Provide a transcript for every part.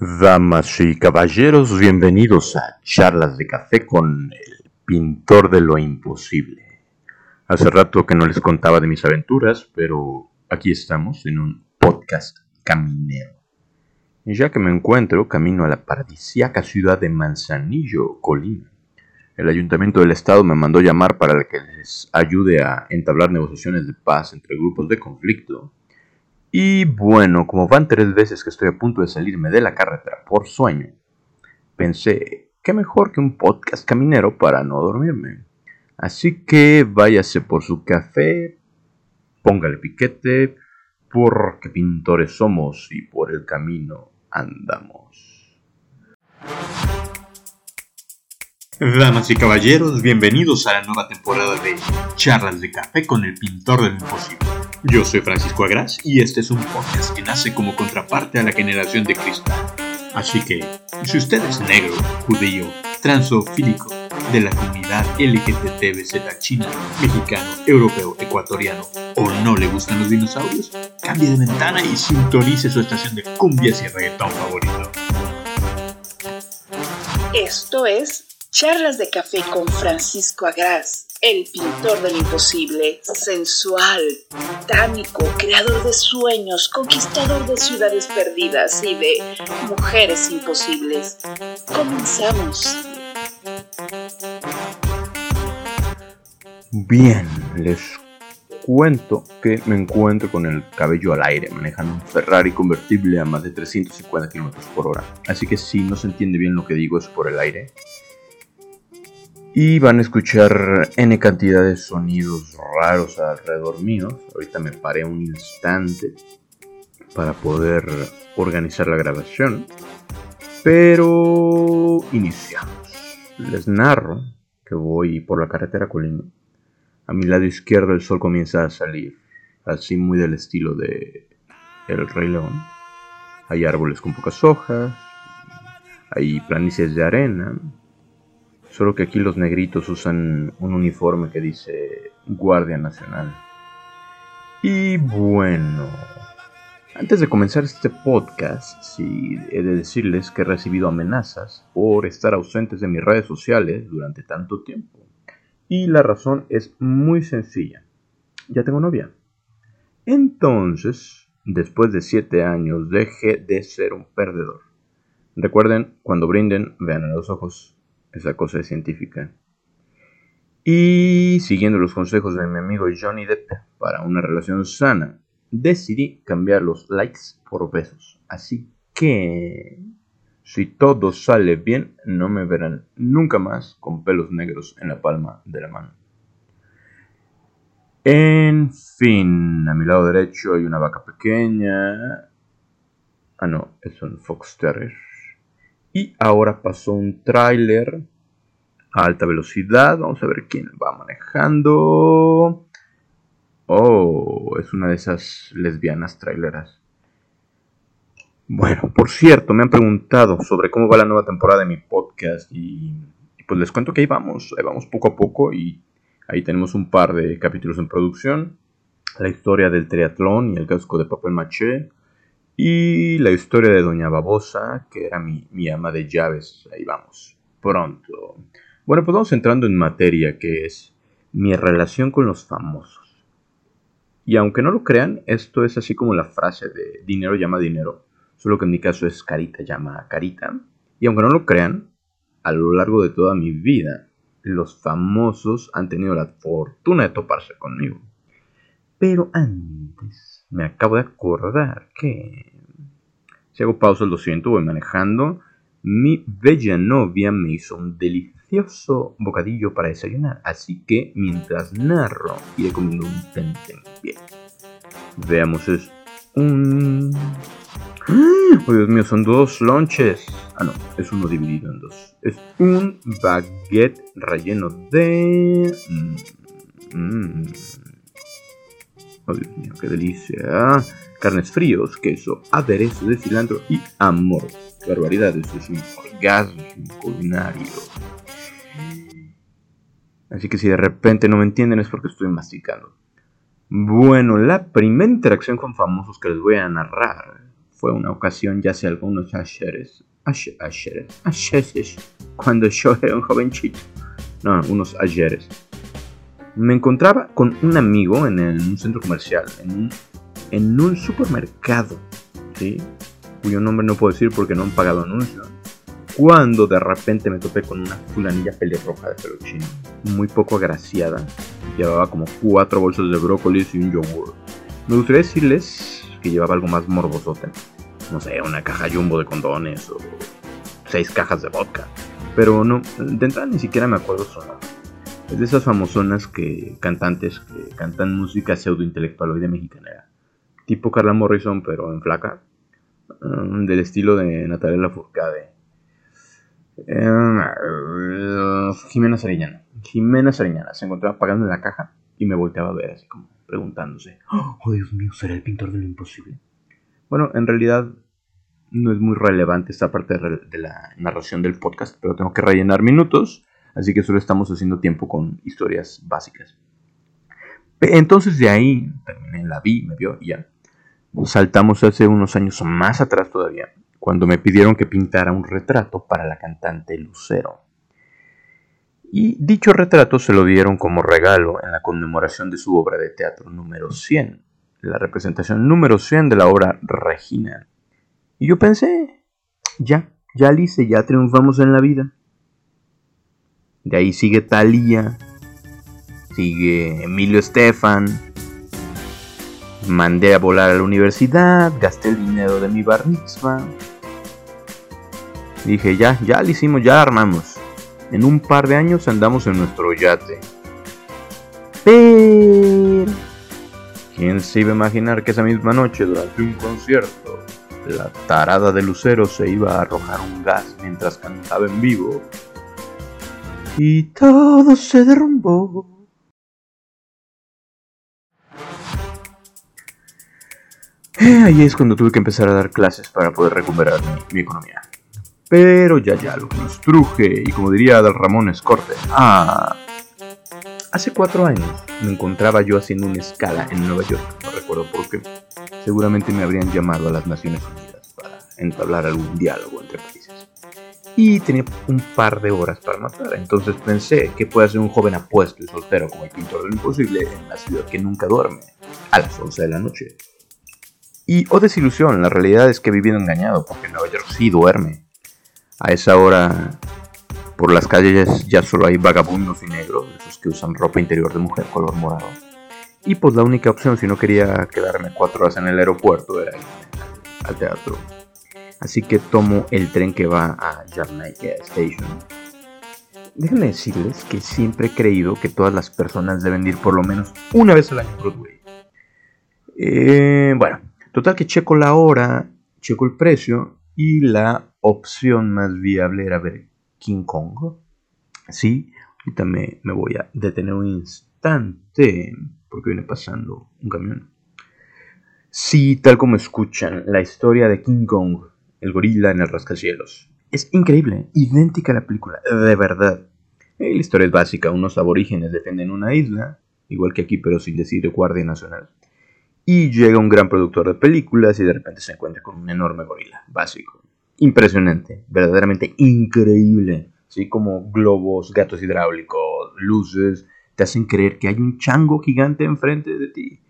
Damas y caballeros, bienvenidos a Charlas de Café con el pintor de lo imposible. Hace rato que no les contaba de mis aventuras, pero aquí estamos en un podcast caminero. Y ya que me encuentro camino a la paradisíaca ciudad de Manzanillo, Colima, el ayuntamiento del estado me mandó llamar para que les ayude a entablar negociaciones de paz entre grupos de conflicto y bueno, como van tres veces que estoy a punto de salirme de la carretera por sueño, pensé, qué mejor que un podcast caminero para no dormirme. Así que váyase por su café, póngale piquete, porque pintores somos y por el camino andamos. Damas y caballeros, bienvenidos a la nueva temporada de Charlas de Café con el Pintor del Imposible. Yo soy Francisco Agras y este es un podcast que nace como contraparte a la generación de cristal. Así que, si usted es negro, judío, transofílico, de la comunidad LGTBZ china, mexicano, europeo, ecuatoriano o no le gustan los dinosaurios, cambie de ventana y sintonice su estación de cumbias y reggaetón favorito. Esto es Charlas de Café con Francisco Agras el pintor del imposible, sensual, tánico, creador de sueños, conquistador de ciudades perdidas y de mujeres imposibles. Comenzamos. Bien, les cuento que me encuentro con el cabello al aire manejando un Ferrari convertible a más de 350 km por hora. Así que si no se entiende bien lo que digo es por el aire. Y van a escuchar N cantidad de sonidos raros alrededor mío. Ahorita me paré un instante para poder organizar la grabación. Pero iniciamos. Les narro que voy por la carretera Colima. A mi lado izquierdo el sol comienza a salir, así muy del estilo de El Rey León. Hay árboles con pocas hojas, hay planicies de arena, Solo que aquí los negritos usan un uniforme que dice Guardia Nacional. Y bueno, antes de comenzar este podcast, sí he de decirles que he recibido amenazas por estar ausentes de mis redes sociales durante tanto tiempo. Y la razón es muy sencilla. Ya tengo novia. Entonces, después de 7 años, dejé de ser un perdedor. Recuerden, cuando brinden, vean a los ojos esa cosa es científica. Y siguiendo los consejos de mi amigo Johnny Depp para una relación sana, decidí cambiar los likes por besos. Así que, si todo sale bien, no me verán nunca más con pelos negros en la palma de la mano. En fin, a mi lado derecho hay una vaca pequeña. Ah, no, es un Fox Terrier. Y ahora pasó un tráiler a alta velocidad. Vamos a ver quién va manejando. Oh, es una de esas lesbianas traileras. Bueno, por cierto, me han preguntado sobre cómo va la nueva temporada de mi podcast y, pues les cuento que ahí vamos, ahí vamos poco a poco y ahí tenemos un par de capítulos en producción. La historia del triatlón y el casco de papel maché, y la historia de Doña Babosa, que era mi, ama de llaves. Ahí vamos, pronto. Bueno, pues vamos entrando en materia, que es mi relación con los famosos. Y aunque no lo crean, esto es así como la frase de dinero llama dinero, solo que en mi caso es carita llama carita. Y aunque no lo crean, a lo largo de toda mi vida, los famosos han tenido la fortuna de toparse conmigo. Pero antes me acabo de acordar que... Si hago pausa, lo siento, voy manejando. Mi bella novia me hizo un delicioso bocadillo para desayunar, así que mientras narro iré comiendo un bien. Veamos, es un... Oh, Dios mío, son dos lonches. Ah, no, es uno dividido en dos. Es un baguette relleno de... Mmm, Oh, Dios mío, qué delicia. Carnes fríos, queso, aderezo de cilantro y amor. Qué barbaridad, esto es un orgasmo culinario. Así que si de repente no me entienden es porque estoy masticando. Bueno, la primera interacción con famosos que les voy a narrar fue una ocasión ya hace algunos ayeres, ayeres, ayeres, cuando yo era un jovencito, no, unos ayeres. Me encontraba con un amigo en, un centro comercial, en un, en un supermercado, ¿sí? cuyo nombre no puedo decir porque no han pagado anuncio cuando de repente me topé con una fulanilla pelirroja de pelo chino, muy poco agraciada. Llevaba como cuatro bolsas de brócolis y un yogur. Me gustaría decirles que llevaba algo más morbosote. No sé, una caja jumbo de condones o seis cajas de vodka. Pero no, de entrada ni siquiera me acuerdo su nombre. Es de esas famosonas que cantantes que cantan música pseudo intelectual hoy de mexicana. Tipo Carla Morrison, pero en flaca. Mm, del estilo de Natalia Lafourcade eh, Jimena Sariñana. Jimena Sariñana se encontraba pagando en la caja y me volteaba a ver así como preguntándose, oh Dios mío, ¿será el pintor de lo imposible? Bueno, en realidad no es muy relevante esta parte de la narración del podcast, pero tengo que rellenar minutos, así que solo estamos haciendo tiempo con historias básicas. Entonces de ahí, terminé, la vi, me vio y ya. Saltamos hace unos años más atrás todavía, cuando me pidieron que pintara un retrato para la cantante Lucero. Y dicho retrato se lo dieron como regalo en la conmemoración de su obra de teatro número 100, la representación número 100 de la obra Regina. Y yo pensé, ya, ya Alice, ya triunfamos en la vida. De ahí sigue Thalía, sigue Emilio Estefan, mandé a volar a la universidad, gasté el dinero de mi bar Dije, ya, ya lo hicimos, ya armamos. En un par de años andamos en nuestro yate. Pero... ¿Quién se iba a imaginar que esa misma noche, durante un concierto, la tarada de Lucero se iba a arrojar un gas mientras cantaba en vivo? Y todo se derrumbó. Ahí es cuando tuve que empezar a dar clases para poder recuperar mi economía. Pero ya ya lo que nos truje, y como diría Adal Ramón Escorte, ah, hace cuatro años me encontraba yo haciendo una escala en Nueva York, no recuerdo por qué, seguramente me habrían llamado a las Naciones Unidas para entablar algún diálogo entre países. Y tenía un par de horas para matar, entonces pensé que puede ser un joven apuesto y soltero como el pintor del imposible en la ciudad que nunca duerme, a las 11 de la noche. Y, oh desilusión, la realidad es que he vivido engañado, porque Nueva York sí duerme. A esa hora por las calles ya solo hay vagabundos y negros, esos que usan ropa interior de mujer color morado. Y pues la única opción si no quería quedarme cuatro horas en el aeropuerto era ir al teatro. Así que tomo el tren que va a Jamaica Station. Déjenme decirles que siempre he creído que todas las personas deben ir por lo menos una vez al año a Broadway. Eh, bueno, total que checo la hora, checo el precio y la opción más viable era ver King Kong. Sí, ahorita me, me voy a detener un instante porque viene pasando un camión. Sí, tal como escuchan, la historia de King Kong, el gorila en el rascacielos. Es increíble, idéntica a la película, de verdad. la historia es básica, unos aborígenes defienden una isla, igual que aquí pero sin decir Guardia Nacional. Y llega un gran productor de películas y de repente se encuentra con un enorme gorila, básico impresionante, verdaderamente increíble. Así como globos, gatos hidráulicos, luces, te hacen creer que hay un chango gigante enfrente de ti.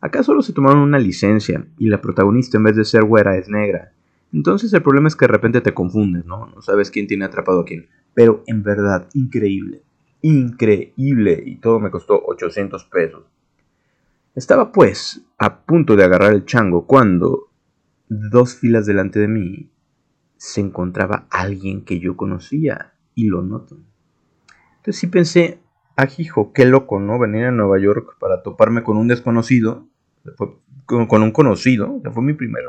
Acá solo se tomaron una licencia y la protagonista en vez de ser güera es negra. Entonces el problema es que de repente te confundes, ¿no? No sabes quién tiene atrapado a quién. Pero en verdad, increíble. Increíble. Y todo me costó 800 pesos. Estaba pues a punto de agarrar el chango cuando, dos filas delante de mí, se encontraba alguien que yo conocía y lo noto. Entonces sí pensé, ajijo, qué loco, ¿no? Venir a Nueva York para toparme con un desconocido, con, un conocido, fue mi primera,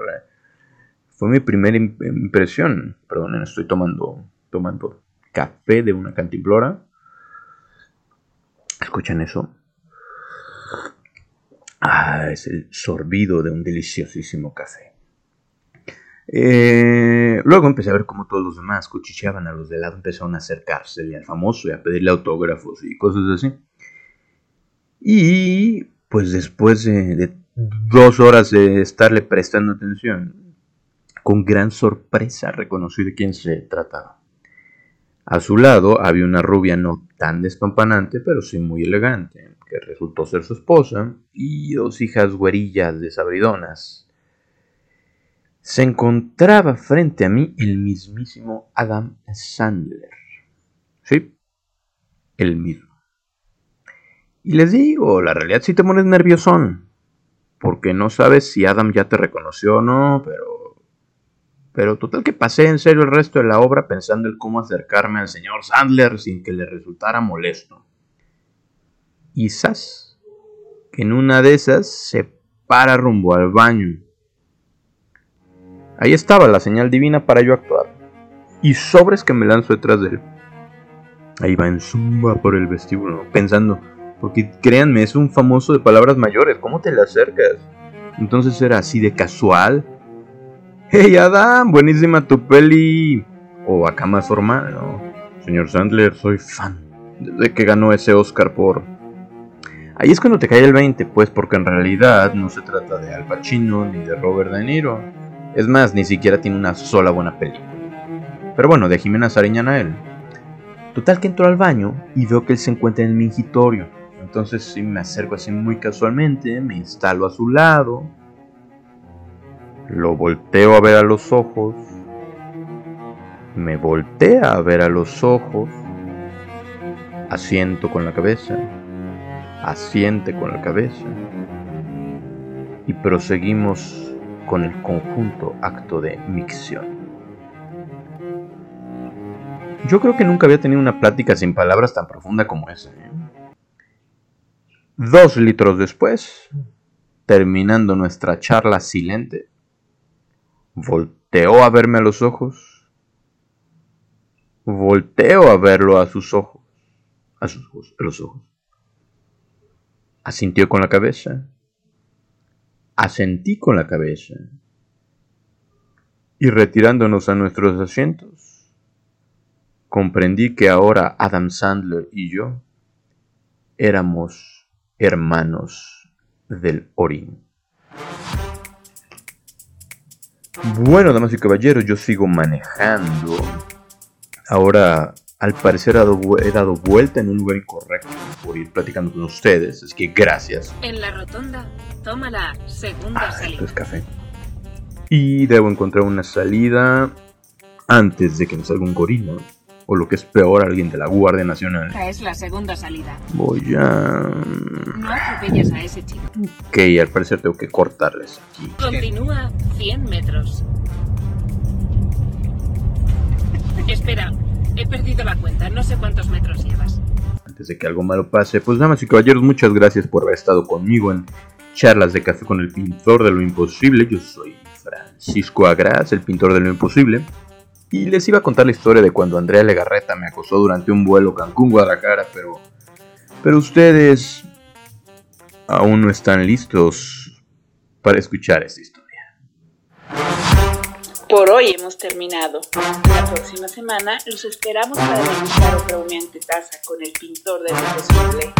fue mi primera impresión. Perdón, estoy tomando, tomando café de una cantimplora. ¿Escuchan eso? Ah, es el sorbido de un deliciosísimo café. Eh, luego empecé a ver cómo todos los demás cuchicheaban a los de lado, empezaron a acercarse al famoso y a pedirle autógrafos y cosas así. Y pues después de, dos horas de estarle prestando atención, con gran sorpresa reconocí de quién se trataba. A su lado había una rubia no tan despampanante, pero sí muy elegante, que resultó ser su esposa, y dos hijas güerillas desabridonas. Se encontraba frente a mí el mismísimo Adam Sandler. Sí, el mismo. Y les digo, la realidad sí te pones nerviosón, porque no sabes si Adam ya te reconoció o no, pero pero total que pasé en serio el resto de la obra pensando en cómo acercarme al señor Sandler sin que le resultara molesto. Y que en una de esas se para rumbo al baño. Ahí estaba la señal divina para yo actuar. Y sobres que me lanzo detrás de él. Ahí va en zumba por el vestíbulo, pensando, porque créanme, es un famoso de palabras mayores, ¿cómo te le acercas? Entonces era así de casual, Hey Adam, buenísima tu peli. O acá más formal, ¿no? Señor Sandler, soy fan. Desde que ganó ese Oscar por... Ahí es cuando te cae el 20, pues porque en realidad no se trata de Al Pacino ni de Robert De Niro. Es más, ni siquiera tiene una sola buena película. Pero bueno, de Jimena Sariñana él. Total que entro al baño y veo que él se encuentra en el mingitorio. Entonces sí me acerco así muy casualmente, me instalo a su lado lo volteo a ver a los ojos. Me voltea a ver a los ojos. Asiento con la cabeza. Asiente con la cabeza. Y proseguimos con el conjunto acto de micción. Yo creo que nunca había tenido una plática sin palabras tan profunda como esa. ¿eh? Dos litros después, terminando nuestra charla silente, Volteó a verme a los ojos. Volteo a verlo a sus ojos. A sus ojos, a ojos. Asintió con la cabeza. Asentí con la cabeza. Y retirándonos a nuestros asientos, comprendí que ahora Adam Sandler y yo éramos hermanos del Orín. Bueno, damas y caballeros, yo sigo manejando. Ahora, al parecer, he dado, vuelta en un lugar incorrecto por ir platicando con ustedes. Es que gracias. En la rotonda, toma la segunda ah, salida. Esto es café. Y debo encontrar una salida antes de que me salga un gorila. O lo que es peor, alguien de la Guardia Nacional. Esta es la segunda salida. Voy a... No a ese chico. Ok, al parecer tengo que cortarles aquí. Continúa 100 metros. Espera, he perdido la cuenta. No sé cuántos metros llevas. Antes de que algo malo pase, pues damas y caballeros, muchas gracias por haber estado conmigo en charlas de café con el pintor de lo imposible. Yo soy Francisco Agras, el pintor de lo imposible. Y les iba a contar la historia de cuando Andrea Legarreta me acosó durante un vuelo Cancún-Guadalajara, pero, pero ustedes aún no están listos para escuchar esta historia. Por hoy hemos terminado. La próxima semana los esperamos para realizar otra humilde taza con el pintor de lo posible.